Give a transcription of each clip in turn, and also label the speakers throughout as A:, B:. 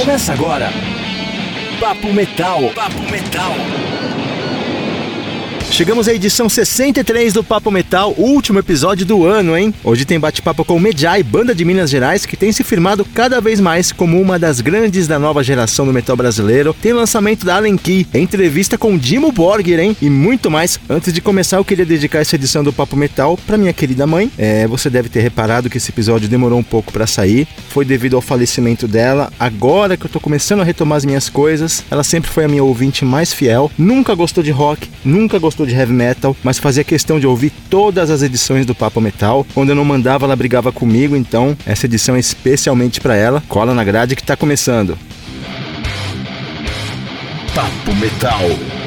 A: Começa agora. Papo Metal. Papo Metal. Chegamos à edição 63 do Papo Metal, último episódio do ano, hein? Hoje tem bate-papo com o Medjai, banda de Minas Gerais, que tem se firmado cada vez mais como uma das grandes da nova geração do metal brasileiro. Tem lançamento da Allen Key, entrevista com Dimo Borgir, hein? E muito mais. Antes de começar, eu queria dedicar essa edição do Papo Metal para minha querida mãe. É, você deve ter reparado que esse episódio demorou um pouco para sair. Foi devido ao falecimento dela. Agora que eu tô começando a retomar as minhas coisas, ela sempre foi a minha ouvinte mais fiel. Nunca gostou de rock, nunca gostou gostou de heavy metal, mas fazia questão de ouvir todas as edições do Papo Metal. Quando eu não mandava, ela brigava comigo, então essa edição é especialmente para ela. Cola na grade que tá começando. Papo Metal.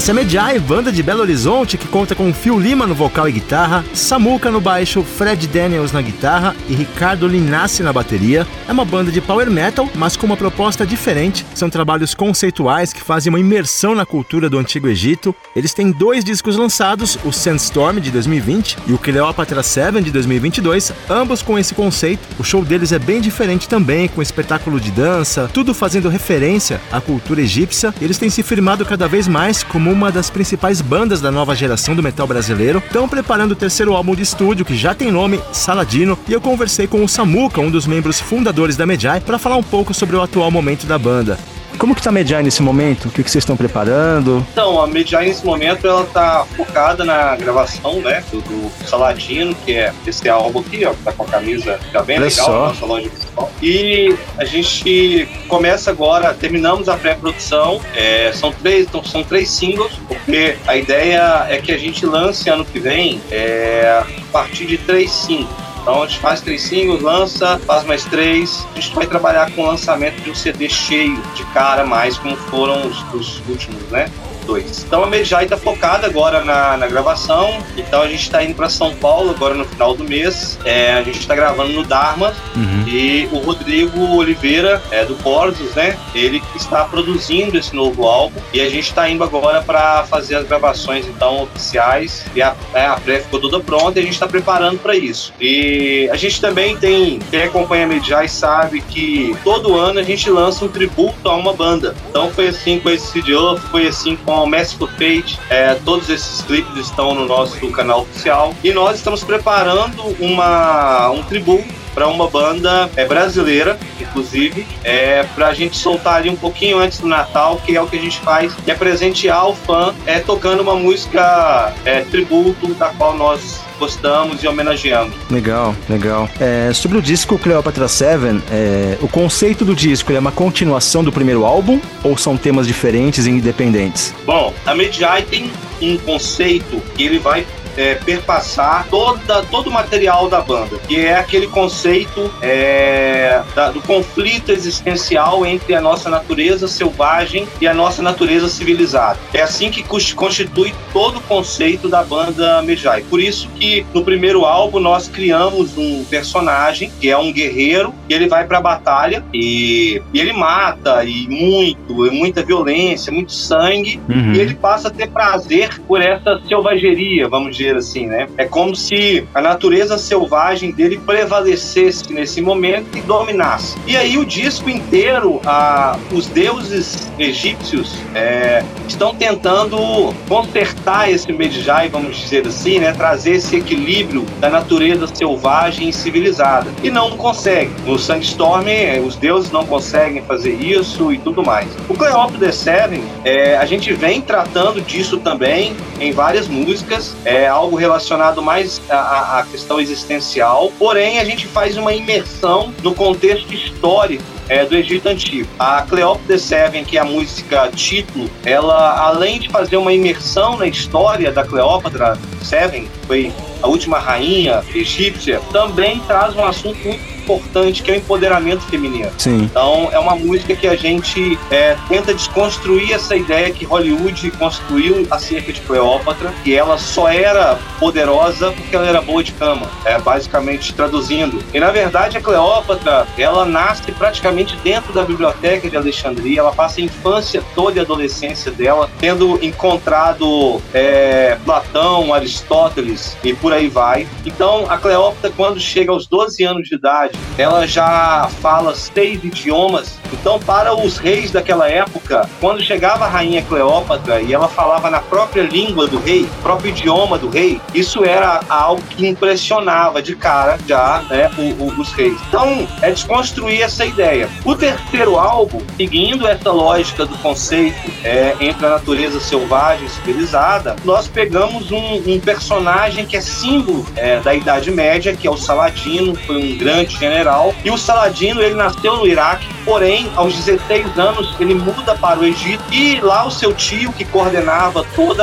A: Essa é Medjai, banda de Belo Horizonte que conta com Phil Lima no vocal e guitarra, Samuca no baixo, Fred Daniels na guitarra e Ricardo Linassi na bateria. É uma banda de power metal, mas com uma proposta diferente. São trabalhos conceituais que fazem uma imersão na cultura do Antigo Egito. Eles têm dois discos lançados, o Sandstorm de 2020 e o Cleopatra 7 de 2022, ambos com esse conceito. O show deles é bem diferente também, com espetáculo de dança, tudo fazendo referência à cultura egípcia. Eles têm se firmado cada vez mais como uma das principais bandas da nova geração do metal brasileiro, estão preparando o terceiro álbum de estúdio, que já tem nome, Saladino, e eu conversei com o Samuca, um dos membros fundadores da Medjai, para falar um pouco sobre o atual momento da banda. Como que tá a Medjai nesse momento? O que, que vocês estão preparando?
B: Então, a Medjai nesse momento ela tá focada na gravação, né, do, do Saladino, que é esse álbum aqui, ó, que tá com a camisa já bem
A: Olha
B: legal
A: só.
B: na nossa loja principal. E a gente começa agora, terminamos a pré-produção, é, são três, então, são três singles, porque a ideia é que a gente lance ano que vem é, a partir de três singles. Então a gente faz três singles, lança, faz mais três. A gente vai trabalhar com o lançamento de um CD cheio de cara, mais como foram os, os últimos, né? Dois. Então a Medjai está focada agora na, na gravação. Então a gente está indo para São Paulo agora no final do mês. É, a gente está gravando no Dharma
A: Uhum.
B: e o Rodrigo Oliveira, é, do Corsos, né? Ele está produzindo esse novo álbum e a gente está indo agora para fazer as gravações então oficiais e a, é, a pré ficou toda pronta e a gente está preparando para isso. E a gente também tem, quem acompanha a Medjai sabe que todo ano a gente lança um tributo a uma banda. Então foi assim com esse CD Up, foi assim com o Merciful Fate, é, todos esses clipes estão no nosso canal oficial. E nós estamos preparando uma, um tributo para uma banda é, brasileira, inclusive, é, para a gente soltar ali um pouquinho antes do Natal, que é o que a gente faz, que é presentear o fã é, tocando uma música é, tributo da qual nós gostamos e homenageamos.
A: Legal, legal. É, sobre o disco Cleopatra 7, é, o conceito do disco é uma continuação do primeiro álbum ou são temas diferentes e independentes?
B: Bom, a Medjai tem um conceito que ele vai é, perpassar toda, todo o material da banda, que é aquele conceito é, da- do conflito existencial entre a nossa natureza selvagem e a nossa natureza civilizada. É assim que cons- constitui todo o conceito da banda Medjai. Por isso que no primeiro álbum nós criamos um personagem que é um guerreiro e ele vai para a batalha e, e ele mata e muito, e muita violência, muito sangue
A: Uhum.
B: e ele passa a ter prazer por essa selvageria, vamos dizer assim, né? É como se a natureza selvagem dele prevalecesse nesse momento e dominasse. E aí o disco inteiro, a, os deuses egípcios é, estão tentando consertar esse Medjai, vamos dizer assim, né? Trazer esse equilíbrio da natureza selvagem e civilizada. E não conseguem. No Sandstorm, eh, os deuses não conseguem fazer isso e tudo mais. O Cleópatra The Seven, é, a gente vem tratando disso também em várias músicas, é algo relacionado mais à- à, questão existencial, porém a gente faz uma imersão no contexto histórico é, do Egito Antigo. A Cleópatra Seven, que é a música título, ela, além de fazer uma imersão na história da Cleópatra Seven, foi a última rainha egípcia, também traz um assunto muito importante, que é o empoderamento feminino.
A: Sim.
B: Então, é uma música que a gente é, tenta desconstruir essa ideia que Hollywood construiu acerca de Cleópatra, que ela só era poderosa porque ela era boa de cama, é, basicamente traduzindo. E na verdade, a Cleópatra, ela nasce praticamente dentro da biblioteca de Alexandria, ela passa a infância toda e a adolescência dela tendo encontrado é, Platão, Aristóteles e por aí vai. Então, a Cleópatra, quando chega aos 12 anos de idade, ela já fala seis idiomas. Então, para os reis daquela época, quando chegava a rainha Cleópatra e ela falava na própria língua do rei, próprio idioma do rei, isso era algo que impressionava de cara já né, o, o, os reis. Então, é desconstruir essa ideia. O terceiro álbum, seguindo essa lógica do conceito é, entre a natureza selvagem e civilizada, nós pegamos um, um personagem que é símbolo é, da Idade Média, que é o Saladino, foi um grande general. E o Saladino, ele nasceu no Iraque, porém, aos 16 anos, ele muda para o Egito e lá o seu tio, que coordenava todo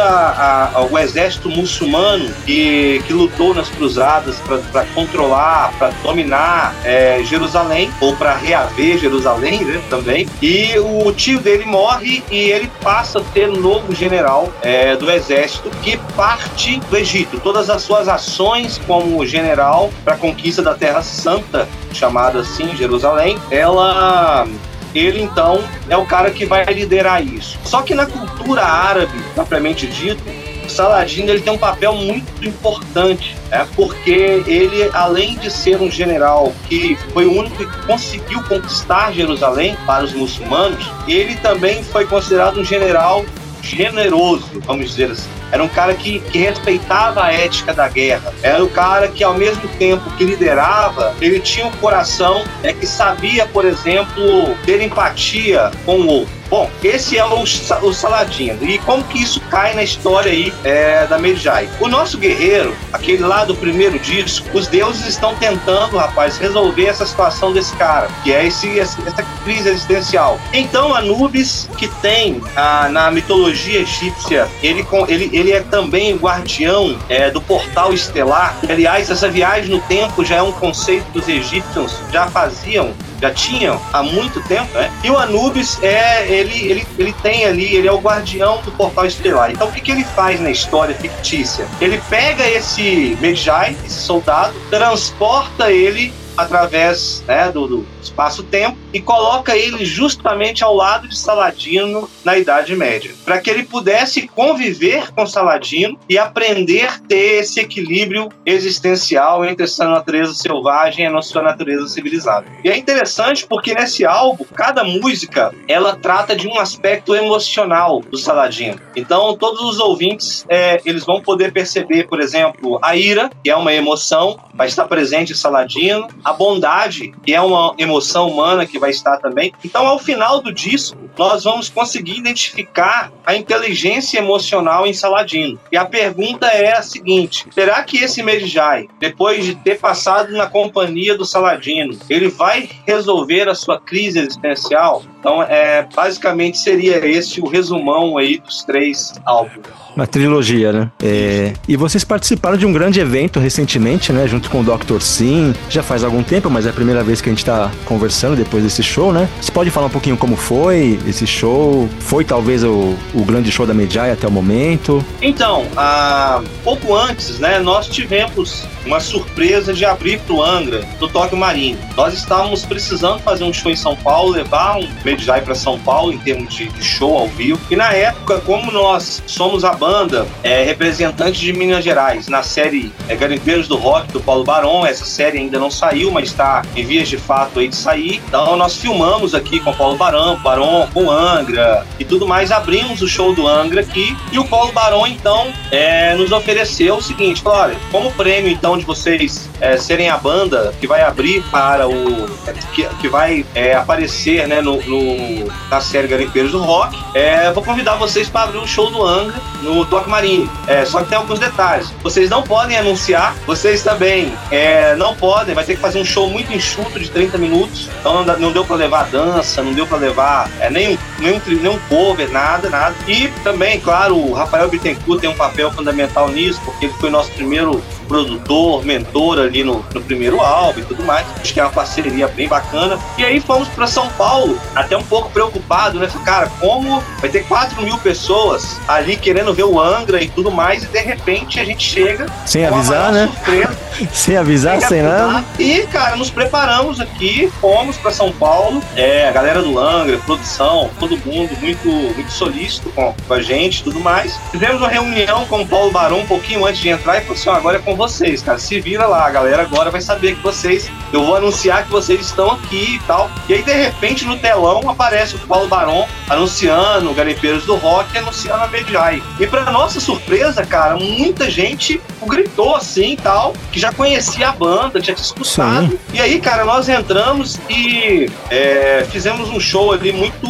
B: o exército muçulmano que, que lutou nas cruzadas para controlar, para dominar é, Jerusalém, ou para reaver Jerusalém né, também. E o tio dele morre e ele passa a ser novo general é, do exército que parte do Egito. Todas as suas ações como general para a conquista da Terra Santa, chamada assim Jerusalém, ela ele então é o cara que vai liderar isso. Só que na cultura árabe, propriamente dito, Saladino ele tem um papel muito importante, é porque ele, além de ser um general que foi o único que conseguiu conquistar Jerusalém para os muçulmanos, ele também foi considerado um general generoso, vamos dizer assim. Era um cara que, que respeitava a ética da guerra. Era o cara que, ao mesmo tempo que liderava, ele tinha um coração é, que sabia, por exemplo, ter empatia com o outro. Bom, esse é o, o Saladino. E como que isso cai na história aí é, da Medjai? O nosso guerreiro, aquele lá do primeiro disco, os deuses estão tentando, rapaz, resolver essa situação desse cara, que é esse, essa crise existencial. Então, Anubis, que tem ah, na mitologia egípcia, ele, ele, ele é também o guardião é, do portal estelar. Aliás, essa viagem no tempo já é um conceito que os egípcios já faziam já tinham há muito tempo, né? E o Anubis é ele, ele, ele tem ali, ele é o guardião do portal estelar. Então o que, que ele faz na história fictícia? Ele pega esse Medjai, esse soldado, transporta ele através né, do, do espaço-tempo e coloca ele justamente ao lado de Saladino na Idade Média, para que ele pudesse conviver com Saladino e aprender a ter esse equilíbrio existencial entre essa natureza selvagem e a sua natureza civilizada. E é interessante porque nesse álbum, cada música ela trata de um aspecto emocional do Saladino. Então, todos os ouvintes é, eles vão poder perceber, por exemplo, a ira, que é uma emoção, vai estar presente em Saladino, a bondade, que é uma emoção humana que vai estar também. Então, ao final do disco, nós vamos conseguir identificar a inteligência emocional em Saladino. E a pergunta é a seguinte: será que esse Medjai, depois de ter passado na companhia do Saladino, ele vai resolver a sua crise existencial? Então, é, basicamente seria esse o resumão aí dos três álbuns.
A: Uma trilogia, né? É... E vocês participaram de um grande evento recentemente, né? Junto com o Dr. Sim. Já faz algum tempo, mas é a primeira vez que a gente tá conversando depois desse show, né? Você pode falar um pouquinho como foi esse show? Foi talvez o, o grande show da Medjai até o momento?
B: Então, uh, pouco antes, né? Nós tivemos uma surpresa de abrir pro Angra, do Tóquio Marinho. Nós estávamos precisando fazer um show em São Paulo, levar um Medjai para São Paulo em termos de, de show ao vivo. E na época, como nós somos a banda é, representante de Minas Gerais na série é, Garimpeiros do Rock do Paulo Barão. Essa série ainda não saiu, mas está em vias de fato aí de sair. Então nós filmamos aqui com o Paulo Barão, Barão com Angra e tudo mais. Abrimos o show do Angra aqui e o Paulo Barão então é, nos ofereceu o seguinte: olha, como prêmio então de vocês é, serem a banda que vai abrir para o que, que vai é, aparecer né, no, no, na série Garimpeiros do Rock, é, vou convidar vocês para abrir o show do Angra no Toque Marinho. É, só que tem alguns detalhes. Vocês não podem anunciar, vocês também é, não podem, vai ter que fazer um show muito enxuto de 30 minutos. Então não, deu para levar dança, não deu para levar é, nenhum, nenhum, nenhum cover, nada, nada. E também, claro, o Rafael Bittencourt tem um papel fundamental nisso, porque ele foi nosso primeiro produtor, mentor ali no, no primeiro álbum e tudo mais. Acho que é uma parceria bem bacana. E aí fomos para São Paulo, até um pouco preocupado, né? Cara, como vai ter 4 mil pessoas ali querendo ver o Angra e tudo mais, e de repente a gente chega.
A: Sem avisar, né? Surpresa, sem avisar, sem, nada.
B: E, cara, nos preparamos aqui, fomos para São Paulo. É, a galera do Angra, produção, todo mundo muito, muito solícito com, com a gente e tudo mais. Fizemos uma reunião com o Paulo Barão um pouquinho antes de entrar e falou assim: agora é com vocês, cara. Se vira lá, a galera agora vai saber que vocês. Eu vou anunciar que vocês estão aqui e tal. E aí, de repente, no telão aparece o Paulo Barão anunciando Garimpeiros do Rock anunciando a Medjai. E para nossa surpresa, cara, muita gente gritou assim e tal, que já conhecia a banda, tinha escutado. Sim. E aí, cara, nós entramos e é, fizemos um show ali muito,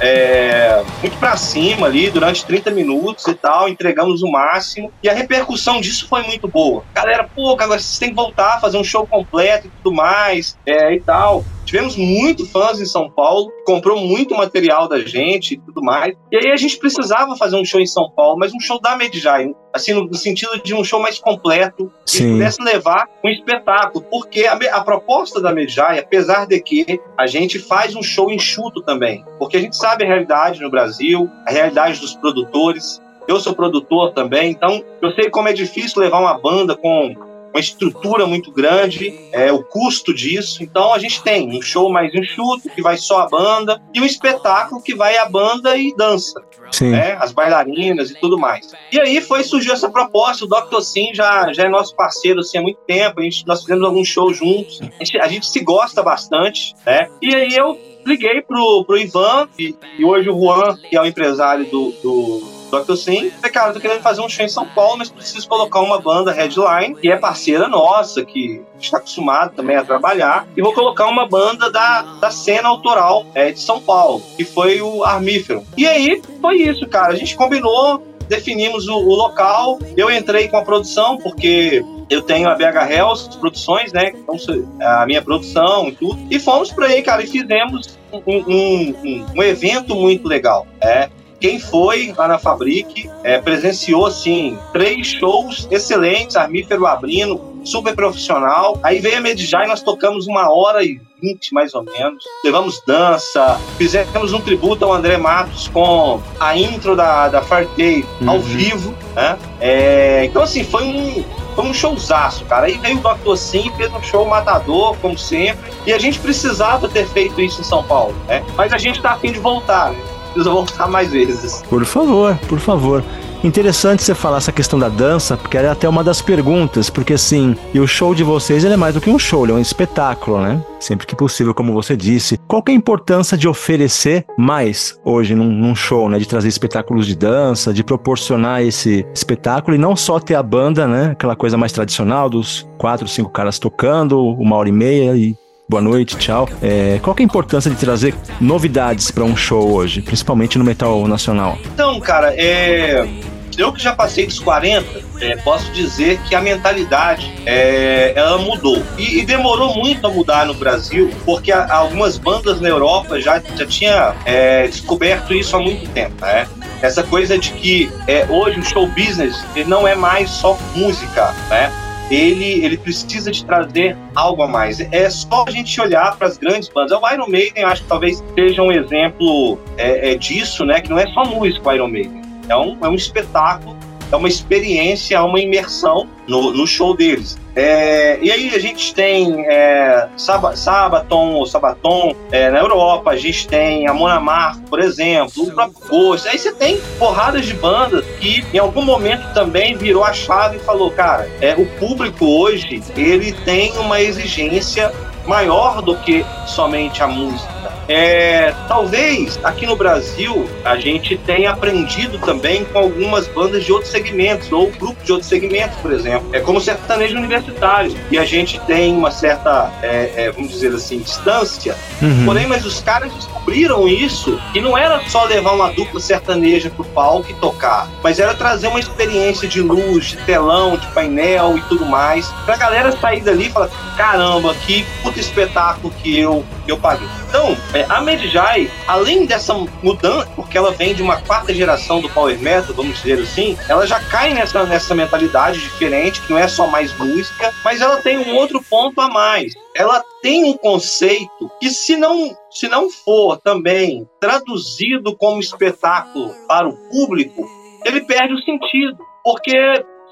B: é, muito pra cima ali, durante 30 minutos e tal, entregamos o máximo. E a repercussão disso foi muito boa. Galera, pô, agora vocês têm que voltar, fazer um show completo e tudo mais, é, e tal. Tivemos muito fãs em São Paulo, comprou muito material da gente e tudo mais. E aí a gente precisava fazer um show em São Paulo, mas um show da Medjai, assim, no, sentido de um show mais completo, Sim. que pudesse levar um espetáculo. Porque a, a proposta da Medjai, apesar de que a gente faz um show enxuto também, porque a gente sabe a realidade no Brasil, a realidade dos produtores, eu sou produtor também, então eu sei como é difícil levar uma banda com uma estrutura muito grande, é, o custo disso. Então a gente tem um show mais enxuto, que vai só a banda, e um espetáculo que vai a banda e dança. Né, as bailarinas e tudo mais. E aí foi surgiu essa proposta. O Dr. Sim já, já é nosso parceiro assim, há muito tempo. A gente, nós fizemos alguns shows juntos. A gente, a gente se gosta bastante. Né? E aí eu liguei pro, pro Ivan, e, e hoje o Juan, que é o empresário do, do Dr. Sim. Falei, cara, tô querendo fazer um show em São Paulo, mas preciso colocar uma banda headline, que é parceira nossa, que está acostumado também a trabalhar, e vou colocar uma banda da, da cena autoral é, de São Paulo, que foi o Armífero. E aí foi isso, cara. A gente combinou, definimos o, o, local. Eu entrei com a produção, porque eu tenho a BH Hells Produções, né? Então, a minha produção e tudo. E fomos para aí, cara, e fizemos um, um, um, um evento muito legal. É, quem foi lá na Fabrique é, presenciou assim três shows excelentes, Armífero abrindo, super profissional. Aí veio a Medjai, nós tocamos uma hora e vinte mais ou menos. Levamos dança, fizemos um tributo ao André Matos com a intro da, da Fartei uhum. ao vivo. Né? É, então, assim, foi um, foi um showzaço, cara. Aí veio o Dr. Sim, fez um show matador, como sempre. E a gente precisava ter feito isso em São Paulo, né? Mas a gente tá afim de voltar, né? Precisa voltar mais vezes.
A: Por favor, por favor. Interessante você falar essa questão da dança, porque era até uma das perguntas, porque assim, e o show de vocês é mais do que um show, é um espetáculo, né? Sempre que possível, como você disse. Qual que é a importância de oferecer mais hoje num, num show, né? De trazer espetáculos de dança, de proporcionar esse espetáculo e não só ter a banda, né? Aquela coisa mais tradicional dos quatro, cinco caras tocando, uma hora e meia e boa noite, tchau. É, qual é a importância de trazer novidades para um show hoje, principalmente no metal nacional?
B: Então, cara, é... eu que já passei dos 40, é, posso dizer que a mentalidade é, ela mudou. E, e, demorou muito a mudar no Brasil, porque a, algumas bandas na Europa já, já tinha é, descoberto isso há muito tempo. Né? Essa coisa de que é, hoje o show business ele não é mais só música, né? Ele, ele precisa de trazer algo a mais. É só a gente olhar para as grandes bandas. O Iron Maiden, acho que talvez seja um exemplo é, é disso, né? Que não é só música o Iron Maiden. É um, é um espetáculo, é uma experiência, é uma imersão no, no show deles. É, e aí a gente tem é, Sabaton ou Sabaton é, na Europa, a gente tem a Monamar, por exemplo, o próprio Ghost. Aí você tem porradas de bandas que em algum momento também virou a chave e falou, cara, é, o público hoje ele tem uma exigência maior do que somente a música. É, talvez aqui no Brasil a gente tenha aprendido também com algumas bandas de outros segmentos, ou grupos de outros segmentos, por exemplo. É como sertanejo universitário. E a gente tem uma certa, é, é, vamos dizer assim, distância. Uhum. Porém, mas os caras descobriram isso, que não era só levar uma dupla sertaneja pro palco e tocar, mas era trazer uma experiência de luz, de telão, de painel e tudo mais, pra galera sair dali e falar: caramba, que outro espetáculo que eu, que eu paguei. Então, é, a Medjai, além dessa mudança, porque ela vem de uma quarta geração do Power Metal, vamos dizer assim, ela já cai nessa, nessa mentalidade diferente, que não é só mais música, mas ela tem um outro ponto a mais. Ela tem um conceito que, se não, se não for também traduzido como espetáculo para o público, ele perde o sentido. Porque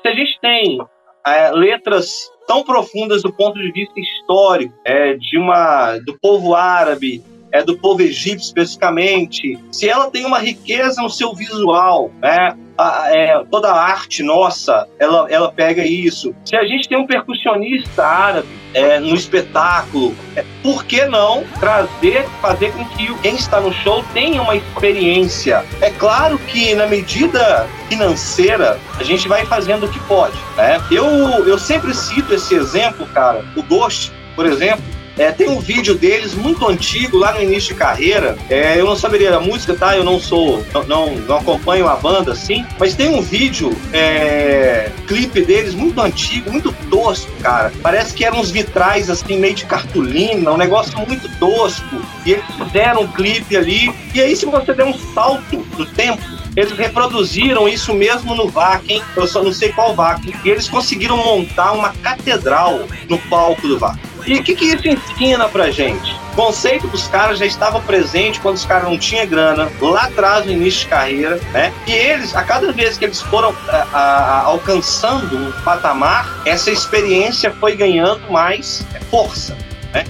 B: se a gente tem é, letras tão profundas do ponto de vista histórico, é, de uma do povo árabe, é do povo egípcio especificamente, se ela tem uma riqueza no seu visual, né? A, é, toda a arte nossa, ela, ela pega isso. Se a gente tem um percussionista árabe é, no espetáculo, é, por que não trazer, fazer com que quem está no show tenha uma experiência? É claro que na medida financeira, a gente vai fazendo o que pode. Né? Eu, eu sempre cito esse exemplo, cara, o Ghost, por exemplo, é, tem um vídeo deles muito antigo, lá no início de carreira. É, eu não saberia a música, tá? Eu não sou, não, não, não acompanho a banda assim, mas tem um vídeo, é, clipe deles muito antigo, muito tosco, cara. Parece que eram uns vitrais assim, meio de cartolina, um negócio muito tosco. E eles fizeram um clipe ali. E aí, se você der um salto do tempo, eles reproduziram isso mesmo no Vakin, eu só não sei qual Vakin, e eles conseguiram montar uma catedral no palco do Vakin. E o que, que isso ensina pra gente? O conceito dos caras já estava presente quando os caras não tinham grana, lá atrás, no início de carreira, né? E eles, a cada vez que eles foram a, a, a, alcançando um patamar, essa experiência foi ganhando mais força, né?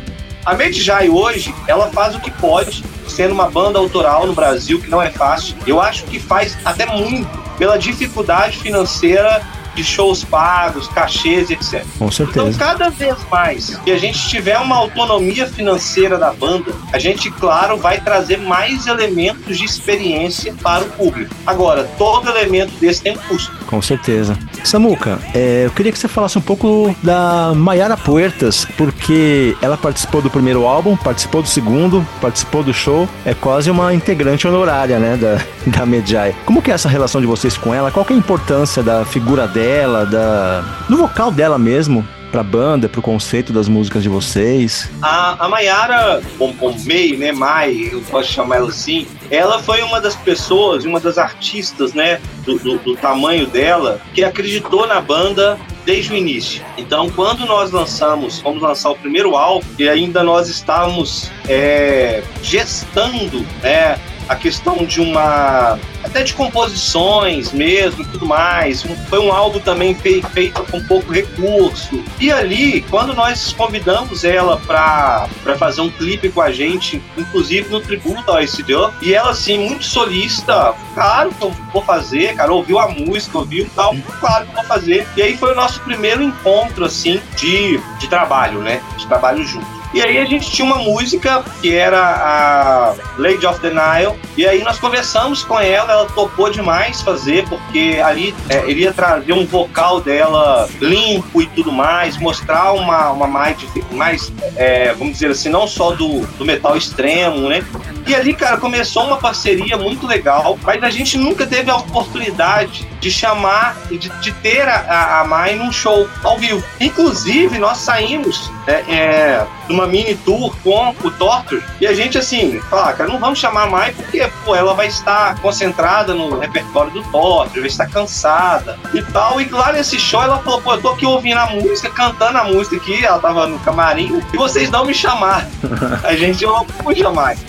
B: A Medjai hoje, ela faz o que pode, sendo uma banda autoral no Brasil, que não é fácil. Eu acho que faz até muito pela dificuldade financeira de shows pagos, cachês, etc.
A: Com certeza.
B: Então, cada vez mais que a gente tiver uma autonomia financeira da banda, a gente, claro, vai trazer mais elementos de experiência para o público. Agora, todo elemento desse tem um custo.
A: Com certeza. Samuca, é, eu queria que você falasse um pouco da Mayara Puertas, porque ela participou do primeiro álbum, participou do segundo, participou do show, é quase uma integrante honorária, né, da, da Medjai. Como que é essa relação de vocês com ela? Qual que é a importância da figura dela? dela, da, do vocal dela mesmo pra banda, pro conceito das músicas de vocês?
B: A, a Mayara, May, né, Mai, eu posso chamar ela assim, ela foi uma das pessoas, uma das artistas, né, do, do, do tamanho dela, que acreditou na banda desde o início. Então, quando nós lançamos, fomos lançar o primeiro álbum, e ainda nós estávamos é, gestando né, a questão de uma até de composições mesmo, tudo mais. Foi um álbum também feito com pouco recurso. E ali, quando nós convidamos ela para fazer um clipe com a gente, inclusive no tributo ao SDO, e ela assim muito solista, claro que eu vou fazer, cara, ouviu a música, ouviu tal, claro que eu vou fazer. E aí foi o nosso primeiro encontro assim de, de trabalho, né? De trabalho junto. E aí a gente tinha uma música que era a Lady of the Nile. E aí nós conversamos com ela, ela topou demais fazer, porque ali é, iria trazer um vocal dela limpo e tudo mais, mostrar uma, uma mais, mais é, vamos dizer assim, não só do, do metal extremo, né? E ali, cara, começou uma parceria muito legal, mas a gente nunca teve a oportunidade de chamar, de, de ter a, a Mai num show ao vivo. Inclusive, nós saímos é, é, numa mini tour com o Torture e a gente, assim, fala, cara, não vamos chamar a Mai porque, pô, ela vai estar concentrada no repertório do Torture, vai estar cansada e tal. E lá nesse show ela falou, pô, eu tô aqui ouvindo a música, cantando a música aqui, ela tava no camarim e vocês não me chamaram. a gente não puxa mais.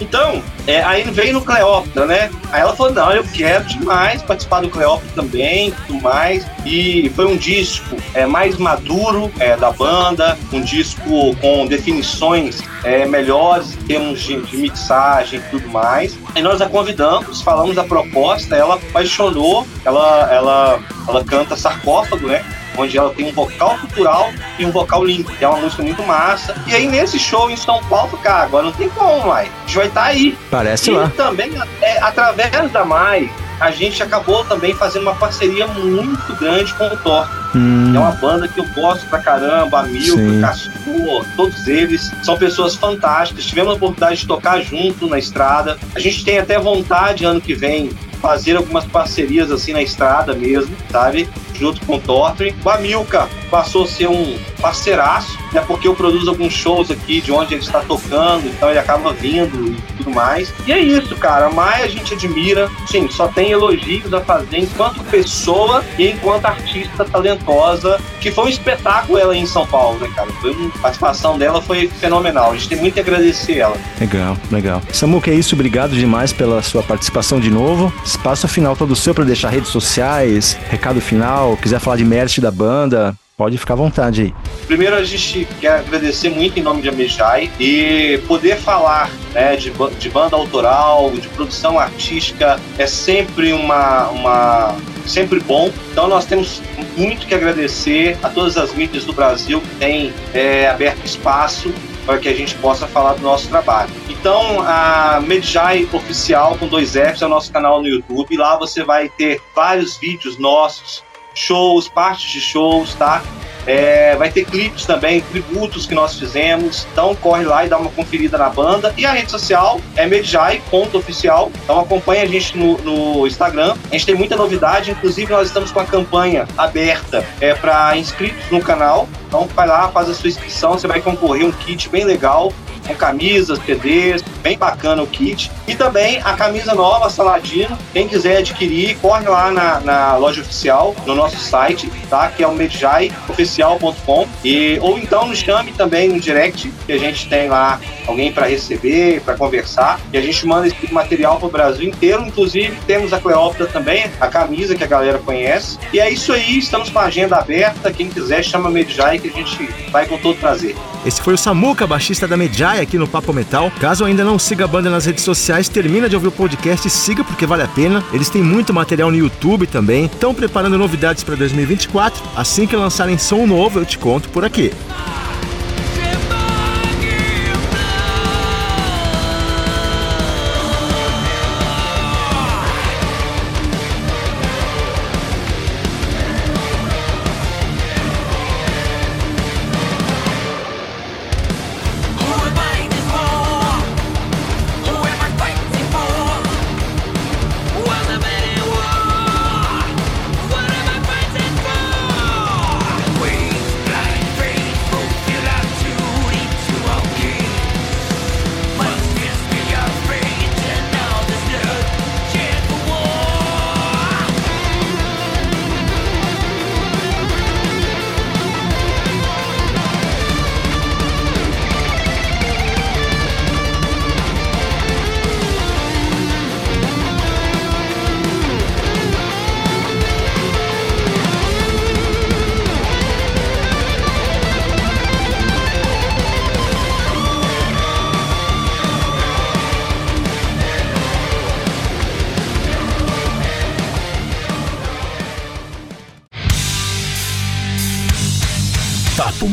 B: Então, é, aí veio no Cleópatra, né? Aí ela falou: não, eu quero demais participar do Cleópatra também, tudo mais. E foi um disco é, mais maduro é, da banda, um disco com definições é, melhores em termos de, de mixagem e tudo mais. E nós a convidamos, falamos a proposta, ela apaixonou, ela, ela, ela canta sarcófago, né? Onde ela tem um vocal cultural e um vocal limpo, que é uma música muito massa. E aí nesse show em São Paulo, cara, agora não tem como mais. A gente vai estar tá aí.
A: Parece
B: e
A: lá.
B: também, é, através da Mai, a gente acabou também fazendo uma parceria muito grande com o Thor. Hum. É uma banda que eu gosto pra caramba, Milton, Castor, todos eles são pessoas fantásticas. Tivemos a oportunidade de tocar junto na estrada. A gente tem até vontade ano que vem fazer algumas parcerias assim na estrada mesmo, sabe? Junto com o Tortry. O Amilcar passou a ser um parceiraço, né, porque eu produzo alguns shows aqui de onde ele está tocando, então ele acaba vindo e tudo mais. E é isso, cara. Maia a gente admira, sim, só tem elogios a fazer enquanto pessoa e enquanto artista talentosa, que foi um espetáculo ela em São Paulo, né, cara? Foi uma, participação dela foi fenomenal. A gente tem muito a agradecer ela.
A: Legal, legal. Samuca, é isso. Obrigado demais pela sua participação de novo. Espaço final todo seu para deixar redes sociais, recado final, quiser falar de merch da banda, Pode ficar à vontade aí.
B: Primeiro, a gente quer agradecer muito em nome de Amejai e poder falar né, de, de banda autoral, de produção artística, é sempre uma, uma sempre bom. Então nós temos muito que agradecer a todas as mídias do Brasil que têm é, aberto espaço para que a gente possa falar do nosso trabalho. Então, a Medjai Oficial com dois Fs é o nosso canal no YouTube. Lá você vai ter vários vídeos nossos shows, partes de shows, tá? É, vai ter clipes também, tributos que nós fizemos. Então corre lá e dá uma conferida na banda. E a rede social é medjai.oficial. Então acompanha a gente no, no, Instagram. A gente tem muita novidade, inclusive nós estamos com a campanha aberta é, para inscritos no canal. Então vai lá, faz a sua inscrição, você vai concorrer um kit bem legal com camisas, CDs, bem bacana o kit. E também a camisa nova, Saladino. Quem quiser adquirir, corre lá na, na loja oficial, no nosso site, tá? Que é o medjaioficial.com. E, ou então nos chame também no direct, que a gente tem lá alguém para receber, para conversar. E a gente manda esse material para o Brasil inteiro. Inclusive, temos a Cleópatra também, a camisa que a galera conhece. E é isso aí, estamos com a agenda aberta. Quem quiser, chama Medjai que a gente vai com todo prazer.
A: Esse foi o Samuca, baixista da Medjai aqui no Papo Metal. Caso ainda não siga a banda nas redes sociais, termina de ouvir o podcast e siga porque vale a pena. Eles têm muito material no YouTube também. Estão preparando novidades para 2024. Assim que lançarem som novo, eu te conto por aqui.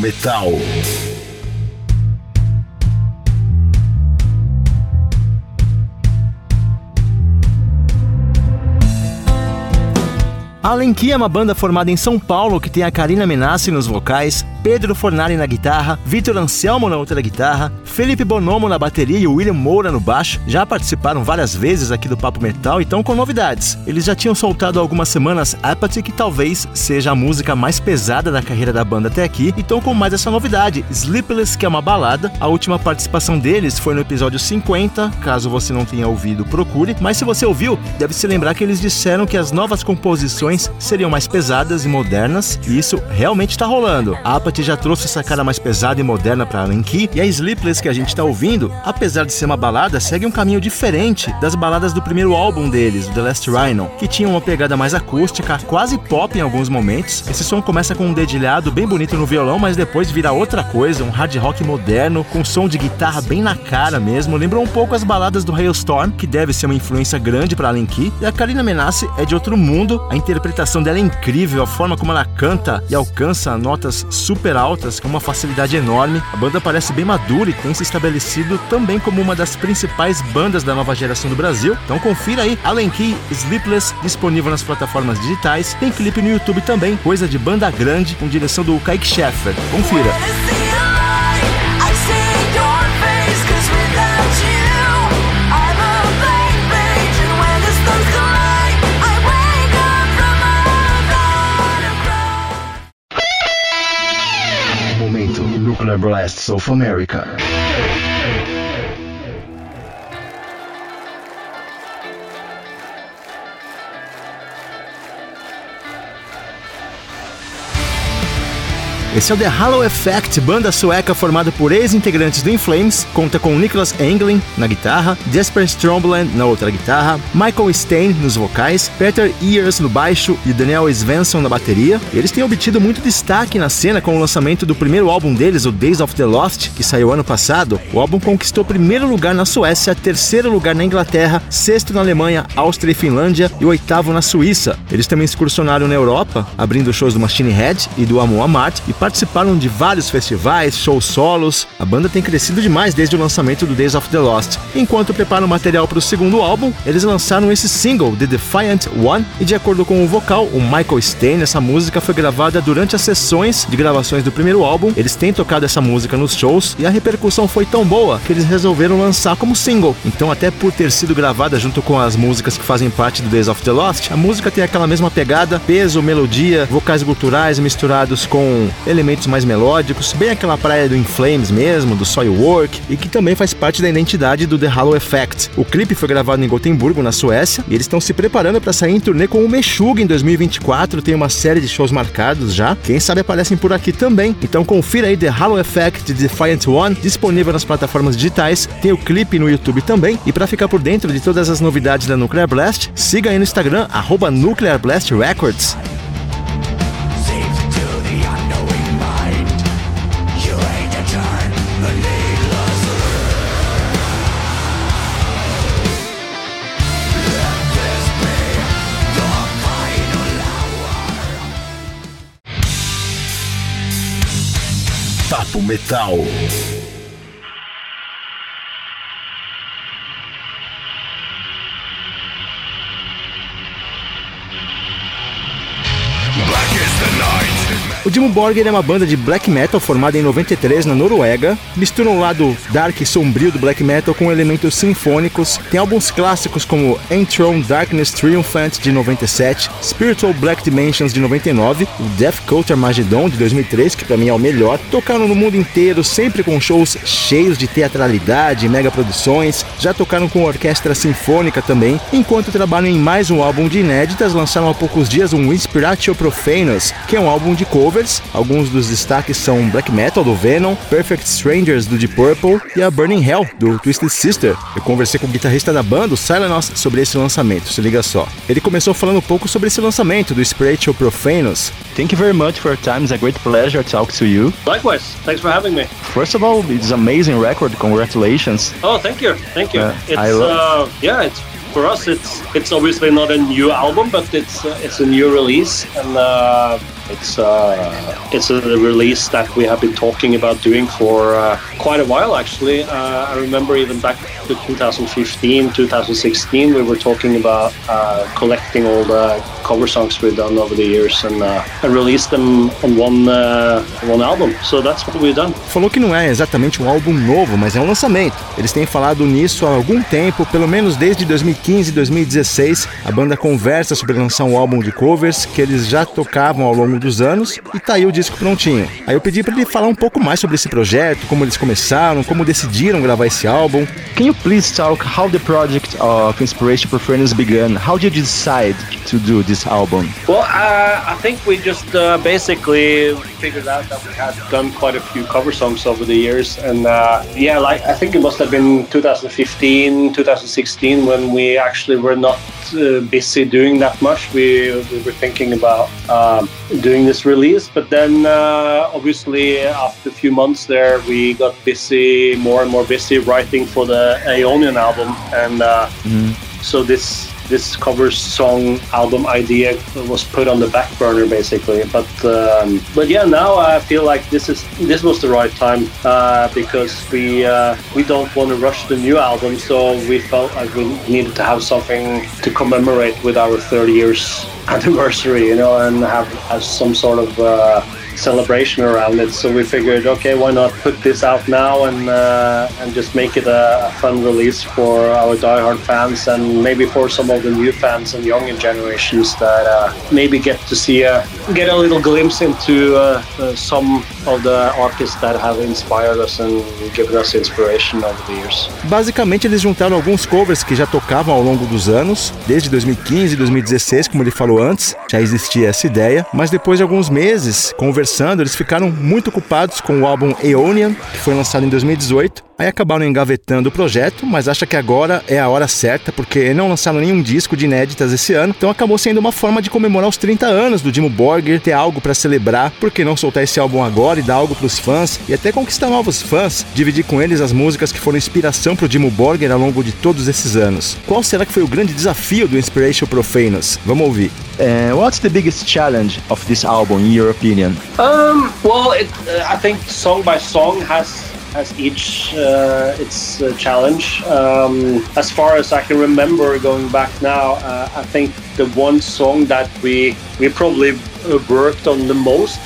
C: Metal.
A: Allen Key é uma banda formada em São Paulo que tem a Karina Menassi nos vocais, Pedro Fornari na guitarra, Vitor Anselmo na outra guitarra, Felipe Bonomo na bateria e William Moura no baixo. Já participaram várias vezes aqui do Papo Metal e estão com novidades. Eles já tinham soltado há algumas semanas Apathy, que talvez seja a música mais pesada da carreira da banda até aqui, e estão com mais essa novidade, Sleepless, que é uma balada. A última participação deles foi no episódio 50, caso você não tenha ouvido, procure. Mas se você ouviu, deve se lembrar que eles disseram que as novas composições seriam mais pesadas e modernas, e isso realmente está rolando. A Apathy já trouxe essa cara mais pesada e moderna para Allen Key, e a Sleepless que a gente está ouvindo, apesar de ser uma balada, segue um caminho diferente das baladas do primeiro álbum deles, The Last Rhino, que tinha uma pegada mais acústica, quase pop em alguns momentos. Esse som começa com um dedilhado bem bonito no violão, mas depois vira outra coisa, um hard rock moderno, com som de guitarra bem na cara mesmo. Lembrou um pouco as baladas do Hailstorm, que deve ser uma influência grande para Allen Key. E a Karina Menassi é de outro mundo, a interpretação dela é incrível, a forma como ela canta e alcança notas super altas com uma facilidade enorme. A banda parece bem madura e tem se estabelecido também como uma das principais bandas da nova geração do Brasil. Então confira aí, além que Sleepless, disponível nas plataformas digitais, tem clipe no YouTube também, coisa de banda grande, com direção do Kaique Sheffer. Confira. Nuclear Blasts of America. Hey. Esse é o The Hollow Effect, banda sueca formada por ex-integrantes do In Flames, conta com Nicholas Englin na guitarra, Jesper Stromblend na outra guitarra, Michael Stein nos vocais, Peter Ears no baixo e Daniel Svensson na bateria. Eles têm obtido muito destaque na cena com o lançamento do primeiro álbum deles, o Days of the Lost, que saiu ano passado. O álbum conquistou primeiro lugar na Suécia, terceiro lugar na Inglaterra, sexto na Alemanha, Áustria e Finlândia e oitavo na Suíça. Eles também excursionaram na Europa, abrindo shows do Machine Head e do Amon Amart e participaram de vários festivais, shows solos. A banda tem crescido demais desde o lançamento do Days of the Lost. Enquanto preparam material para o segundo álbum, eles lançaram esse single, The Defiant One, e de acordo com o vocal, o Michael Stein, essa música foi gravada durante as sessões de gravações do primeiro álbum. Eles têm tocado essa música nos shows e a repercussão foi tão boa que eles resolveram lançar como single. Então, até por ter sido gravada junto com as músicas que fazem parte do Days of the Lost, a música tem aquela mesma pegada, peso, melodia, vocais guturais misturados com elementos mais melódicos, bem aquela praia do In Flames mesmo, do Soilwork, e que também faz parte da identidade do The Hollow Effect. O clipe foi gravado em Gotemburgo, na Suécia, e eles estão se preparando para sair em turnê com o Meshuggah em 2024, tem uma série de shows marcados já, quem sabe aparecem por aqui também. Então confira aí The Hollow Effect Defiant One, disponível nas plataformas digitais, tem o clipe no YouTube também, e para ficar por dentro de todas as novidades da Nuclear Blast, siga aí no Instagram, arroba Nuclear Blast Records. Papo Metal. Dimmu Borgir é uma banda de black metal formada em 93 na Noruega, mistura um lado dark e sombrio do black metal com elementos sinfônicos. Tem álbuns clássicos como Enthroned Darkness Triumphant de 97, Spiritual Black Dimensions de 99, o Death Cult Armageddon de 2003, que para mim é o melhor. Tocaram no mundo inteiro, sempre com shows cheios de teatralidade, mega produções. Já tocaram com orquestra sinfônica também. Enquanto trabalham em mais um álbum de inéditas, lançaram há poucos dias um Inspiratio Profanus, que é um álbum de cover Alguns dos destaques são Black Metal do Venom, Perfect Strangers do Deep Purple e a Burning Hell do Twisted Sister. Eu conversei com o guitarrista da banda, o Silenos, sobre esse lançamento. Se liga só. Ele começou falando um pouco sobre esse lançamento do Spiritual Profanus.
D: Thank you very much for your time. It's a great pleasure to talk to you.
E: Likewise. Thanks for having me.
D: First of all, it's an amazing record. Congratulations.
E: Oh, thank you. Thank you. Uh, it's, I love uh, yeah, it's for us, it's it's obviously not a new album, but it's uh, it's a new release, and uh, it's uh, it's a release that we have been talking about doing for uh, quite a while. Actually, uh, I remember even back to 2015, 2016, we were talking about uh, collecting all the cover songs we've done over the years and, uh, and release them on one uh, one album. So that's what we've done.
A: Falou que não é exatamente um álbum novo, mas é um lançamento. Eles têm falado nisso há algum tempo, pelo menos desde 2015, 2016. A banda conversa sobre lançar um álbum de covers que eles já tocavam ao longo dos anos e tá aí o disco prontinho. Aí eu pedi para ele falar um pouco mais sobre esse projeto, como eles começaram, como decidiram gravar esse álbum.
D: Can you please talk how the project of Inspiration Performance began? How did you decide to do this album?
E: Well, uh, I think we just uh, basically figured out that we had done quite a few cover songs over the years, and uh, yeah, like I think it must have been 2015, 2016 when we actually were not uh, busy doing that much. We, we were thinking about um, doing this release, but then uh, obviously after a few months there, we got busy, more and more busy writing for the Aeonian album, and uh, mm-hmm. so this this cover song album idea was put on the back burner basically. But um, but yeah now I feel like this is this was the right time uh, because we uh, we don't want to rush the new album so we felt like we needed to have something to commemorate with our 30 years anniversary you know and have, have some sort of uh, celebration around it. So we figured, okay, why not put this out now and uh, and just make it a, a, fun release for our diehard fans and maybe for some of the new fans and younger generations that uh, maybe get to see a get a little glimpse into uh, uh, some of the artists that have inspired us and given us inspiration over the years.
A: Basicamente, eles juntaram alguns covers que já tocavam ao longo dos anos, desde 2015 e 2016, como ele falou antes, já existia essa ideia, mas depois de alguns meses conversando, eles ficaram muito ocupados com o álbum Aeonian, que foi lançado em 2018, Aí acabaram engavetando o projeto, mas acha que agora é a hora certa, porque não lançaram nenhum disco de inéditas esse ano, então acabou sendo uma forma de comemorar os 30 anos do Dimo Borger, ter algo para celebrar, por que não soltar esse álbum agora e dar algo para os fãs e até conquistar novos fãs, dividir com eles as músicas que foram inspiração para o Dimo Borger ao longo de todos esses anos. Qual será que foi o grande desafio do Inspiration Profanus? Vamos ouvir.
C: Uh, what's the biggest challenge of this album, in your opinion?
E: Um, well, it, uh, I think song by song has has each uh, its uh, challenge. Um, as far as I can remember, going back now, uh, I think the one song that we we probably uh, worked on the most.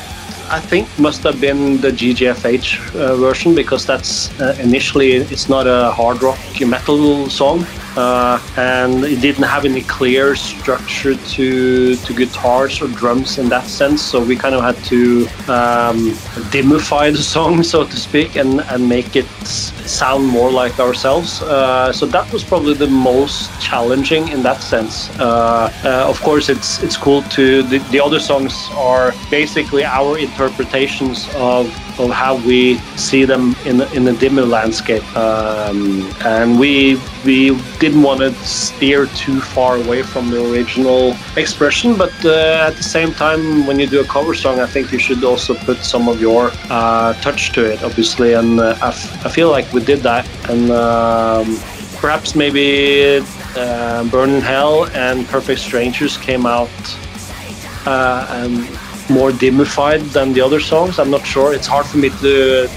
E: I think must have been the GGFH uh, version because that's initially it's not a hard rock metal song uh, and it didn't have any clear structure to to guitars or drums in that sense. So we kind of had to um, dimify the song, so to speak, and and make it sound more like ourselves. Uh, so that was probably the most challenging in that sense. Uh, uh of course, it's it's cool to the, the other songs are basically our interpretations of how we see them in in the dimmer landscape, um, and we we didn't want to steer too far away from the original expression, but uh, at the same time, when you do a cover song, I think you should also put some of your uh, touch to it, obviously, and uh, I, I feel like we did that, and um, perhaps maybe uh, Burn in Hell and Perfect Strangers came out. Uh, and more dimified than the other songs. I'm not sure. It's hard for me to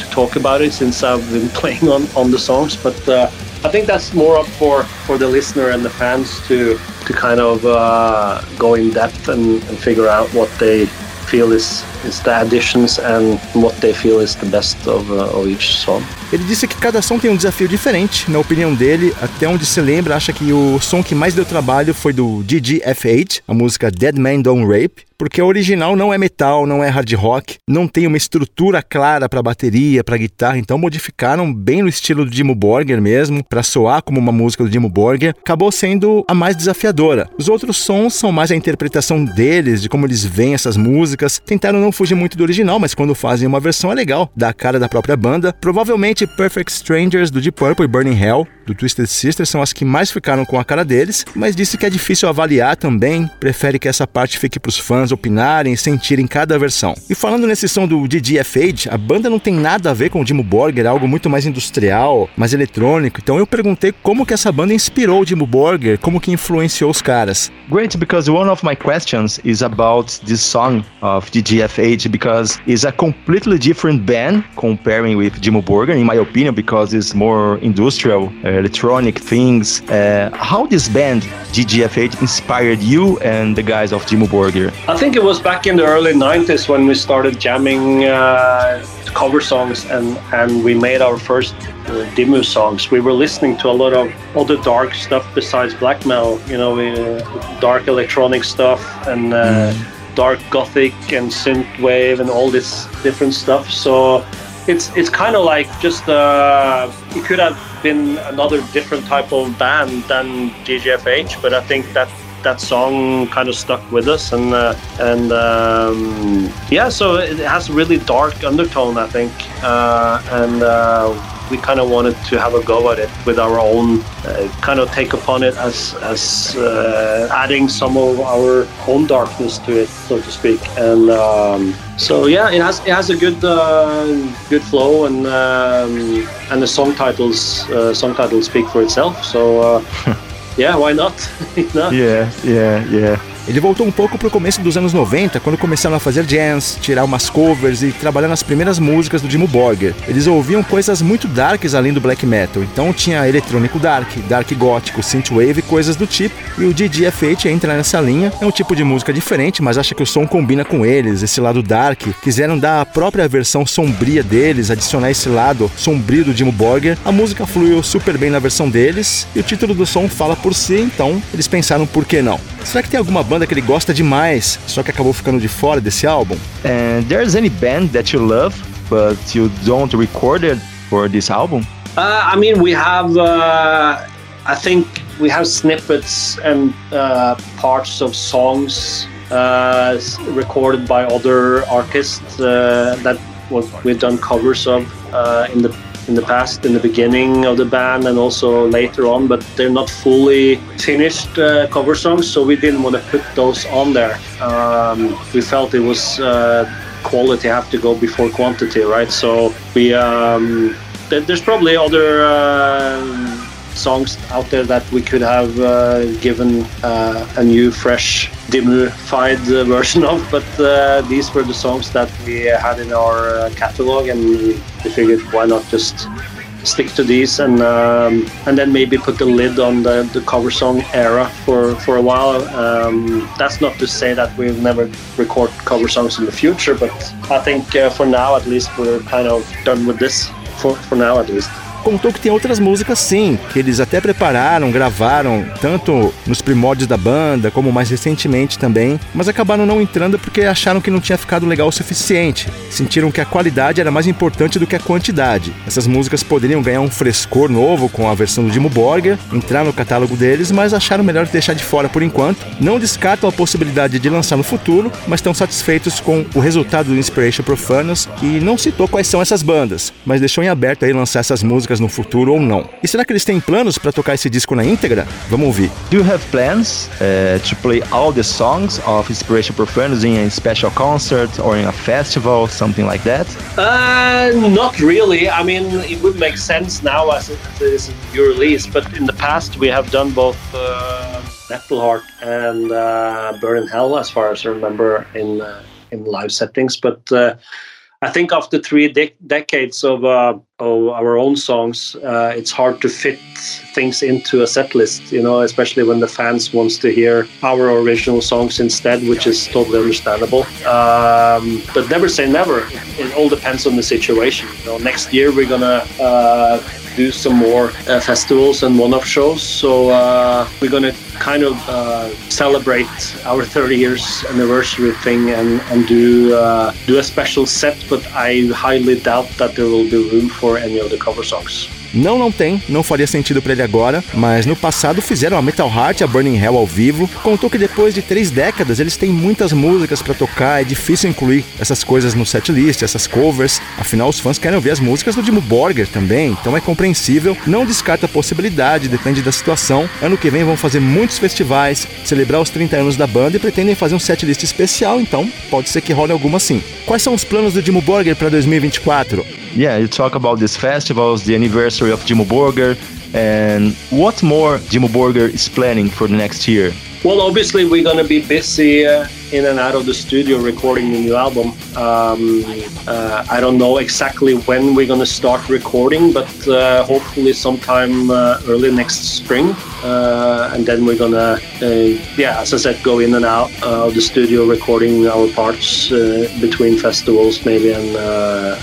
E: to talk about it since I've been playing on on the songs, but uh, I think that's more up for for the listener and the fans to to kind of uh, go in depth and, and figure out what they feel is, is the additions and what they feel is the best of, uh, of each song.
A: Ele disse que cada som tem um desafio diferente. Na opinião dele, até onde se lembra, acha que o som que mais deu trabalho foi do GGFH, a música Dead Man Don't Rape, porque a original não é metal, não é hard rock, não tem uma estrutura clara para bateria, para guitarra, então modificaram bem no estilo do Dimo Borger mesmo, para soar como uma música do Dimo Borger, acabou sendo a mais desafiadora. Os outros sons são mais a interpretação deles, de como eles veem essas músicas. Tentaram não fugir muito do original, mas quando fazem uma versão é legal, da cara da própria banda. Provavelmente Perfect Strangers do Deep Purple e Burning Hell do Twisted Sister são as que mais ficaram com a cara deles, mas disse que é difícil avaliar também, prefere que essa parte fique para os fãs opinarem e sentirem cada versão. E falando nesse som do DGFH, a banda não tem nada a ver com o Dimmu Borger, é algo muito mais industrial, mais eletrônico. Então eu perguntei como que essa banda inspirou o Dimmu Borger, como que influenciou os caras.
C: Great, because one of my questions is about this song of DGFH because it's a completely different band comparing with Dimmu Borger, in my opinion, because it's more industrial. Uh, electronic things. Uh, how this band GGFH inspired you and the guys of Jimmy Borger?
E: I think it was back in the early '90s when we started jamming uh, cover songs and and we made our first uh, demo songs. We were listening to a lot of other dark stuff besides black metal. You know, uh, dark electronic stuff and. Uh, mm. Dark gothic and synth wave and all this different stuff. So it's it's kind of like just uh, it could have been another different type of band than GGFH, but I think that that song kind of stuck with us and uh, and um, yeah, so it has a really dark undertone, I think, uh, and uh, we kind of wanted to have a go at it with our own uh, kind of take upon it as as uh, adding some of our own darkness to it, so to speak. And um, so yeah, it has it has a good uh, good flow and um, and the song titles uh, song titles speak for itself. So uh, yeah, why not?
C: Yeah, yeah, yeah.
A: Ele voltou um pouco pro começo dos anos 90, quando começaram a fazer jams, tirar umas covers e trabalhar nas primeiras músicas do Dimmu Borger. Eles ouviam coisas muito darks além do black metal, então tinha eletrônico dark, dark gótico, synthwave, coisas do tipo, e o DDFH entra nessa linha. É um tipo de música diferente, mas acha que o som combina com eles, esse lado dark. Quiseram dar a própria versão sombria deles, adicionar esse lado sombrio do Dimmu Borger. A música fluiu super bem na versão deles, e o título do som fala por si, então eles pensaram por que não. Será que tem alguma banda que ele gosta demais, só que acabou ficando de fora desse álbum?
C: And there's any band that you love, but you don't record it for this album?
E: Uh, I mean, we have. Uh, I think we have snippets and uh, parts of songs uh, recorded by other artists uh, that we've done covers of uh, in the in the past, in the beginning of the band, and also later on. But they're not fully finished cover songs, so we didn't want to put those on there. Um, we felt it was quality have to go before quantity, right? So we um, there's probably other uh, songs out there that we could have uh, given uh, a new, fresh, Dimmu-fied version of, but uh, these were the songs that we had in our uh, catalog, and we figured why not just stick to these and um, and then maybe put the lid on the, the cover song era for for a while. Um, that's not to say that we'll never record cover songs in the future, but I think uh, for now at least we're kind of done with this for for now at least.
A: Contou que tem outras músicas sim, que eles até prepararam, gravaram, tanto nos primórdios da banda, como mais recentemente também, mas acabaram não entrando porque acharam que não tinha ficado legal o suficiente. Sentiram que a qualidade era mais importante do que a quantidade. Essas músicas poderiam ganhar um frescor novo com a versão do Dimo Borger, entrar no catálogo deles, mas acharam melhor deixar de fora por enquanto. Não descartam a possibilidade de lançar no futuro, mas estão satisfeitos com o resultado do Inspiration Profanus, que não citou quais são essas bandas, mas deixou em aberto aí lançar essas músicas no futuro ou não. E será que eles têm planos para tocar esse disco na íntegra? Vamos ouvir.
C: Do you have plans uh, to play all the songs of Inspiration Profanus in a special concert or in a festival, something like that?
E: Uh, not really. I mean, it would make sense now as it is a new release, but in the past we have done both uh, Metal Heart and uh, Burn in Hell, as far as I remember, in uh, in live settings. But uh, I think after three de- decades of, uh, of our own songs, uh, it's hard to fit things into a set list, you know, especially when the fans wants to hear our original songs instead, which is totally understandable. Um, but never say never. It all depends on the situation. You know, next year we're gonna uh, do some more uh, festivals and one-off shows. So uh, we're gonna kind of uh, celebrate our 30 years anniversary thing and, and do uh, do a special set. But I highly doubt that there will be room for any of the cover songs.
A: Não, não tem, não faria sentido para ele agora, mas no passado fizeram a Metal Heart a Burning Hell ao vivo. Contou que depois de três décadas eles têm muitas músicas para tocar, é difícil incluir essas coisas no setlist, essas covers. Afinal, os fãs querem ouvir as músicas do Dimo Borger também, então é compreensível. Não descarta a possibilidade, depende da situação. Ano que vem vão fazer muitos festivais, celebrar os 30 anos da banda e pretendem fazer um setlist especial, então pode ser que role alguma sim. Quais são os planos do Dimo Borger para 2024?
C: Yeah, you talk about these festivals, the anniversary of Jimmo Borger, and what more Jimmo Borger is planning for the next year?
E: Well, obviously, we're going to be busy uh, in and out of the studio recording the new album. Um, uh, I don't know exactly when we're going to start recording, but uh, hopefully sometime uh, early next spring. Uh, and then we're going to, uh, yeah, as I said, go in and out of the studio recording our parts between festivals maybe. And,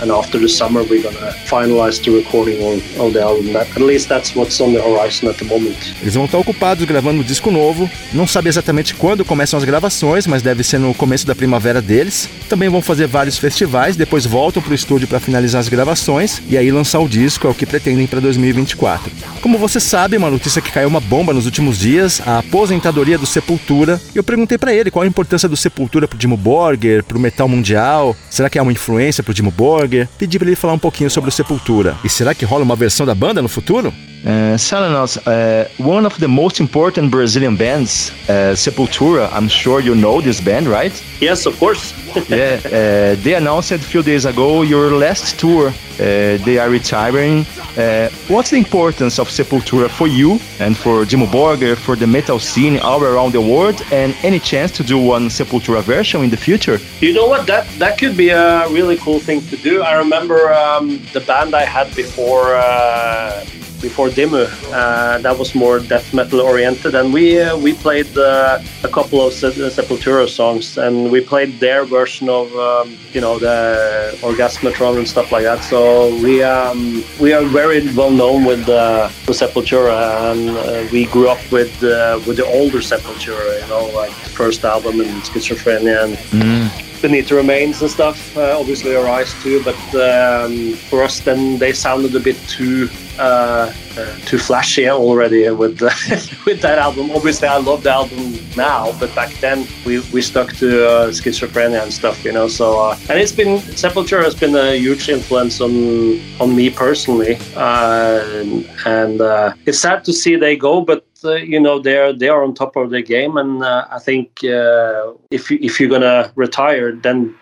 E: and after the summer, we're going to finalize the recording of, of the album. At least that's what's on the horizon at the moment.
A: Eles vão estar ocupados gravando um disco novo. Não sabe exatamente quando começam as gravações, mas deve ser no começo da primavera deles. Também vão fazer vários festivais, depois voltam para o estúdio para finalizar as gravações e aí lançar o disco, é o que pretendem para 2024. Como você sabe, uma notícia que caiu uma bomba nos últimos dias, a aposentadoria do Sepultura. Eu perguntei para ele qual a importância do Sepultura pro Dimo Borger, pro metal mundial. Será que é uma influência pro Dimo Borger? Pedi para ele falar um pouquinho sobre o Sepultura. E será que rola uma versão da banda no futuro?
C: Uh, Selenos, uh, one of the most important Brazilian bands, uh, Sepultura. I'm sure you know this band, right?
E: Yes, of course.
C: yeah, uh, they announced a few days ago your last tour. Uh, they are retiring. Uh, what's the importance of Sepultura for you and for Jimo Borger, for the metal scene all around the world, and any chance to do one Sepultura version in the future?
E: You know what? That that could be a really cool thing to do. I remember um, the band I had before before Dimmu. Uh, that was more death metal oriented, and we uh, we played uh, a couple of Sepultura songs, and we played their version of um, you know the Orgasmatron and stuff like that. So we um, we are very well known with uh, the Sepultura, and uh, we grew up with uh, with the older Sepultura, you know, like the first album and Schizophrenia and. Mm. Beneath Remains and stuff, obviously Arise too, but um, for us then they sounded a bit too uh, uh, too flashy already with uh, with that album. Obviously, I love the album now, but back then we, we stuck to uh, schizophrenia and stuff, you know. So uh, and it's been Sepultura has been a huge influence on on me personally, uh, and it's sad to see they go, but. Uh, you know they're they are on top of their game, and uh, I think uh, if you, if you're gonna retire, then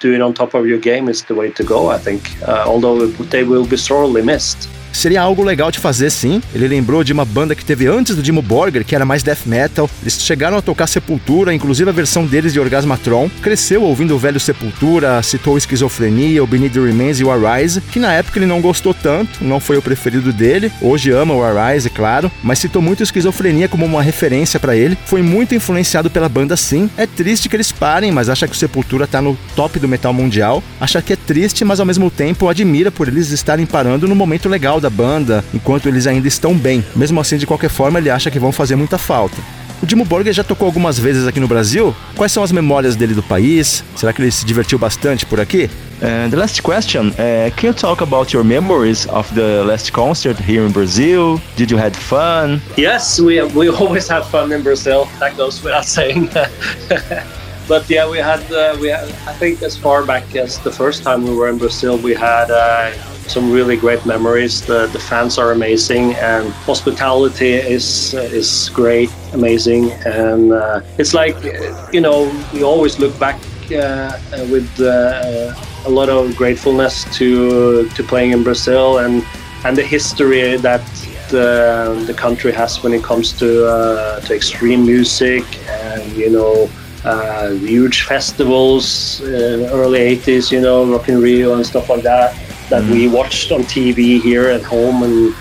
E: doing on top of your game is the way to go. I think, although they will be sorely missed.
A: Seria algo legal de fazer sim. Ele lembrou de uma banda que teve antes do Dimo Borger, que era mais death metal. Eles chegaram a tocar Sepultura, inclusive a versão deles de Orgasmatron. Cresceu ouvindo o velho Sepultura, citou Esquizofrenia, o Beneath the Remains e o Arise, que na época ele não gostou tanto, não foi o preferido dele. Hoje ama o Arise, claro, mas citou muito Esquizofrenia como uma referência para ele. Foi muito influenciado pela banda sim. É triste que eles parem, mas acha que o Sepultura tá no top do metal mundial. Acha que é triste, mas ao mesmo tempo admira por eles estarem parando no momento legal da banda enquanto eles ainda estão bem. Mesmo assim, de qualquer forma, ele acha que vão fazer muita falta. O Dimo Borger já tocou algumas vezes aqui no Brasil. Quais são as memórias dele do país? Será que ele se divertiu bastante por aqui?
C: And the last question, uh, can you talk about your memories of the last concert here in Brazil? Did you had fun?
E: Yes, we we always have fun in Brazil. That goes without saying. but yeah, we had uh, we had, I think as far back as the first time we were in Brazil, we had uh, some really great memories. The, the fans are amazing, and hospitality is is great, amazing, and uh, it's like you know we always look back uh, with uh, a lot of gratefulness to to playing in Brazil and and the history that the, the country has when it comes to uh, to extreme music and you know. Uh, huge festivals in early 80s, you know, Rock in Rio and stuff like that that mm. we watched on TV here at home and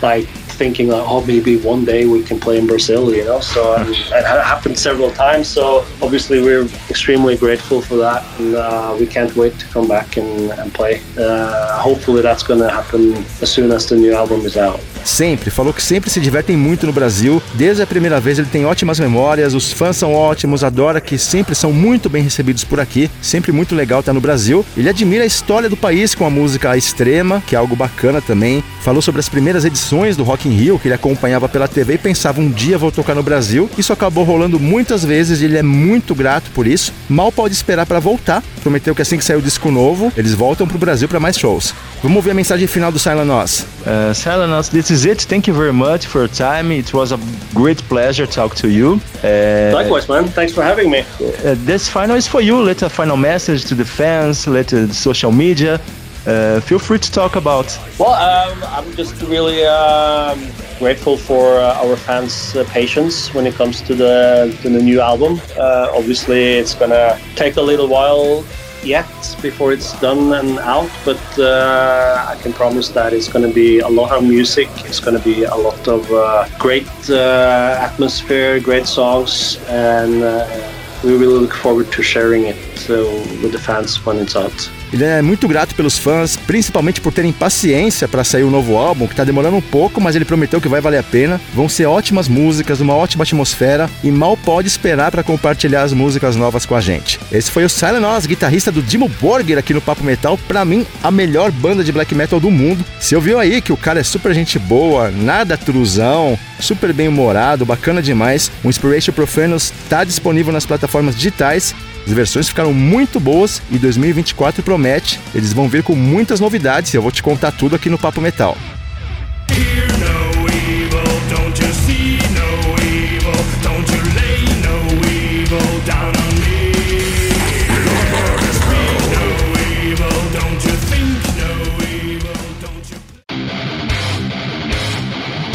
E: like thinking like, oh, maybe one day we can play in Brazil, you know. So um, it happened several times. So obviously we're extremely grateful for that, and uh, we can't wait to come back and, and play. Uh, hopefully that's going to happen as soon as the new album is out.
A: Sempre, falou que sempre se divertem muito no Brasil. Desde a primeira vez ele tem ótimas memórias, os fãs são ótimos, adora que sempre são muito bem recebidos por aqui. Sempre muito legal estar no Brasil. Ele admira a história do país com a música extrema, que é algo bacana também. Falou sobre as primeiras edições do Rock in Rio, que ele acompanhava pela TV e pensava um dia vou tocar no Brasil. Isso acabou rolando muitas vezes e ele é muito grato por isso. Mal pode esperar para voltar. Prometeu que assim que sair o disco novo, eles voltam pro Brasil para mais shows. Vamos ver a mensagem final do Silent Oz.
C: Uh, Silent Oz, this is it. Thank you very much for your time. It was a great pleasure to talk to you.
E: Uh, Likewise, man. Thanks for having me. Uh,
C: this final is for you. Let a final message to the fans, let the social media. Uh, feel free to talk about.
E: Well, um, I'm just really um, grateful for uh, our fans' uh, patience when it comes to the to the new album. Uh, obviously, it's gonna take a little while yet before it's done and out, but uh, I can promise that it's going to be a lot of music. It's going to be a lot of uh, great uh, atmosphere, great songs, and uh, we really look forward to sharing it uh, with the fans when it's out.
A: Ele é muito grato pelos fãs, principalmente por terem paciência para sair o novo álbum, que está demorando um pouco, mas ele prometeu que vai valer a pena. Vão ser ótimas músicas, uma ótima atmosfera e mal pode esperar para compartilhar as músicas novas com a gente. Esse foi o Silent Oz, guitarrista do Dimo Borger aqui no Papo Metal, para mim a melhor banda de black metal do mundo. Você ouviu aí que o cara é super gente boa, nada truzão, super bem humorado, bacana demais. O Inspiration Profanos está disponível nas plataformas digitais as versões ficaram muito boas e 2024 promete. Eles vão vir com muitas novidades e eu vou te contar tudo aqui no Papo Metal.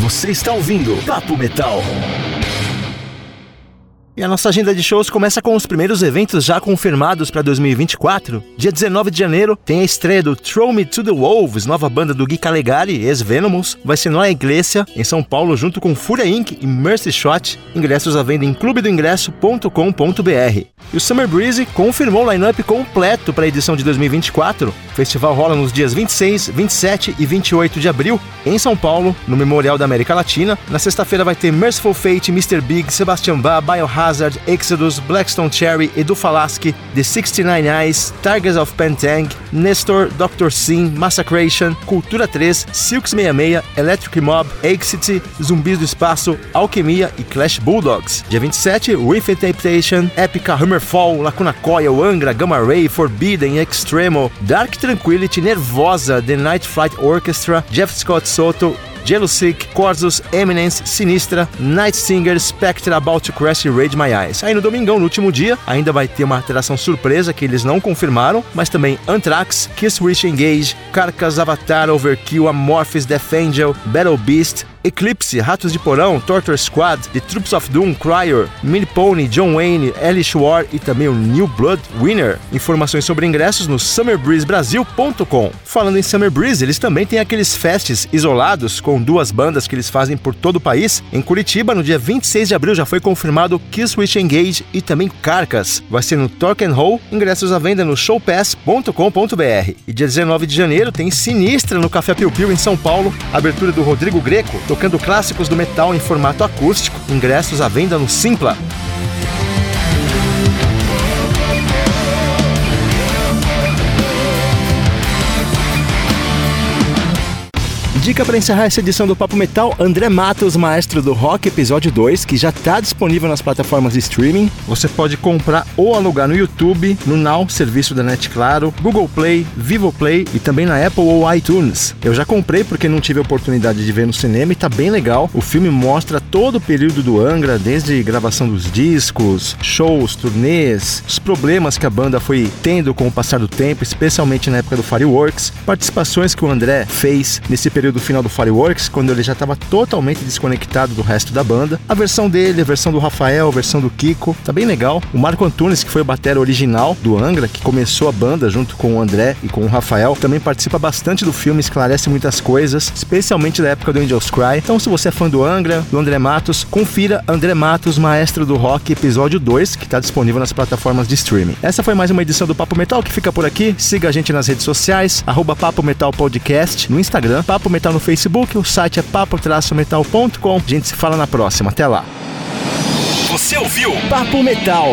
A: Você está ouvindo Papo Metal. E a nossa agenda de shows começa com os primeiros eventos já confirmados para 2024. Dia 19 de janeiro tem a estreia do Throw Me to the Wolves, nova banda do Gui Calegari, ex-Venomous. Vai ser na Iglesia, em São Paulo, junto com Fúria Inc. e Mercy Shot. Ingressos à venda em clubedoingresso.com.br. E o Summer Breeze confirmou o line-up completo para a edição de 2024. O festival rola nos dias 26, 27 e 28 de abril, em São Paulo, no Memorial da América Latina. Na sexta-feira vai ter Merciful Fate, Mr. Big, Sebastian Bach, Biohazard, Hazard, Exodus, Blackstone Cherry, Edu Falaschi, The 69 Eyes, Tigers of Pentang, Nestor, Dr. Sim, Massacration, Cultura 3, Silks 66, Electric Mob, Exit, Zumbis do Espaço, Alquimia e Clash Bulldogs. Dia 27, With Temptation, Epica, Hammerfall, Lacuna Coil, Angra, Gamma Ray, Forbidden, Extremo, Dark Tranquility, Nervosa, The Night Flight Orchestra, Jeff Scott Soto, Jealousy, Corsus, Eminence, Sinistra, Night Singer, Spectre, About to Crash e Raid My Eyes. Aí no domingão, no último dia, ainda vai ter uma alteração surpresa que eles não confirmaram, mas também Anthrax, Kiss Wish Engage, Carcass, Avatar, Overkill, Amorphis, Death Angel, Battle Beast, Eclipse, Ratos de Porão, Torture Squad, The Troops of Doom, Cryer, Mini Pony, John Wayne, Elish War e também o New Blood Winner. Informações sobre ingressos no summerbreezebrasil.com. Falando em Summer Breeze, eles também têm aqueles festes isolados com duas bandas que eles fazem por todo o país. Em Curitiba, no dia 26 de abril, já foi confirmado Kiss Wish Engage e também Carcass. Vai ser no Torque and Roll, ingressos à venda no showpass.com.br. E dia 19 de janeiro tem Sinistra no Café Piu Piu em São Paulo, abertura do Rodrigo Greco tocando clássicos do metal em formato acústico, ingressos à venda no Simpla. Dica para encerrar essa edição do Papo Metal, André Matos, maestro do rock, episódio 2, que já está disponível nas plataformas de streaming. Você pode comprar ou alugar no YouTube, no Now, serviço da Net Claro, Google Play, Vivo Play e também na Apple ou iTunes. Eu já comprei porque não tive a oportunidade de ver no cinema e tá bem legal. O filme mostra todo o período do Angra, desde gravação dos discos, shows, turnês, os problemas que a banda foi tendo com o passar do tempo, especialmente na época do Fireworks, participações que o André fez nesse período do final do Fireworks, quando ele já estava totalmente desconectado do resto da banda. A versão dele, a versão do Rafael, a versão do Kiko, tá bem legal. O Marco Antunes, que foi o batera original do Angra, que começou a banda junto com o André e com o Rafael, também participa bastante do filme, esclarece muitas coisas, especialmente da época do Angels Cry. Então, se você é fã do Angra, do André Matos, confira André Matos, Maestro do Rock, episódio 2, que está disponível nas plataformas de streaming. Essa foi mais uma edição do Papo Metal, que fica por aqui. Siga a gente nas redes sociais, arroba Papo Metal Podcast, no Instagram, Papo Metal no Facebook, o site é papo-metal.com. A gente se fala na próxima. Até lá.
F: Você ouviu
A: Papo Metal.